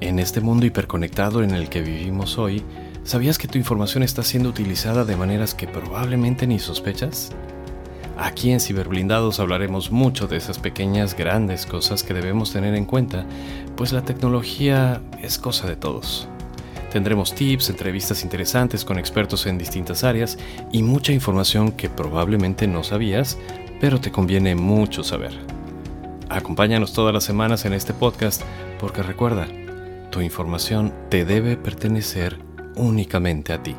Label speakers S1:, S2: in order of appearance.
S1: En este mundo hiperconectado en el que vivimos hoy, ¿sabías que tu información está siendo utilizada de maneras que probablemente ni sospechas? Aquí en Ciberblindados hablaremos mucho de esas pequeñas, grandes cosas que debemos tener en cuenta, pues la tecnología es cosa de todos. Tendremos tips, entrevistas interesantes con expertos en distintas áreas y mucha información que probablemente no sabías, pero te conviene mucho saber. Acompáñanos todas las semanas en este podcast porque recuerda, tu información te debe pertenecer únicamente a ti.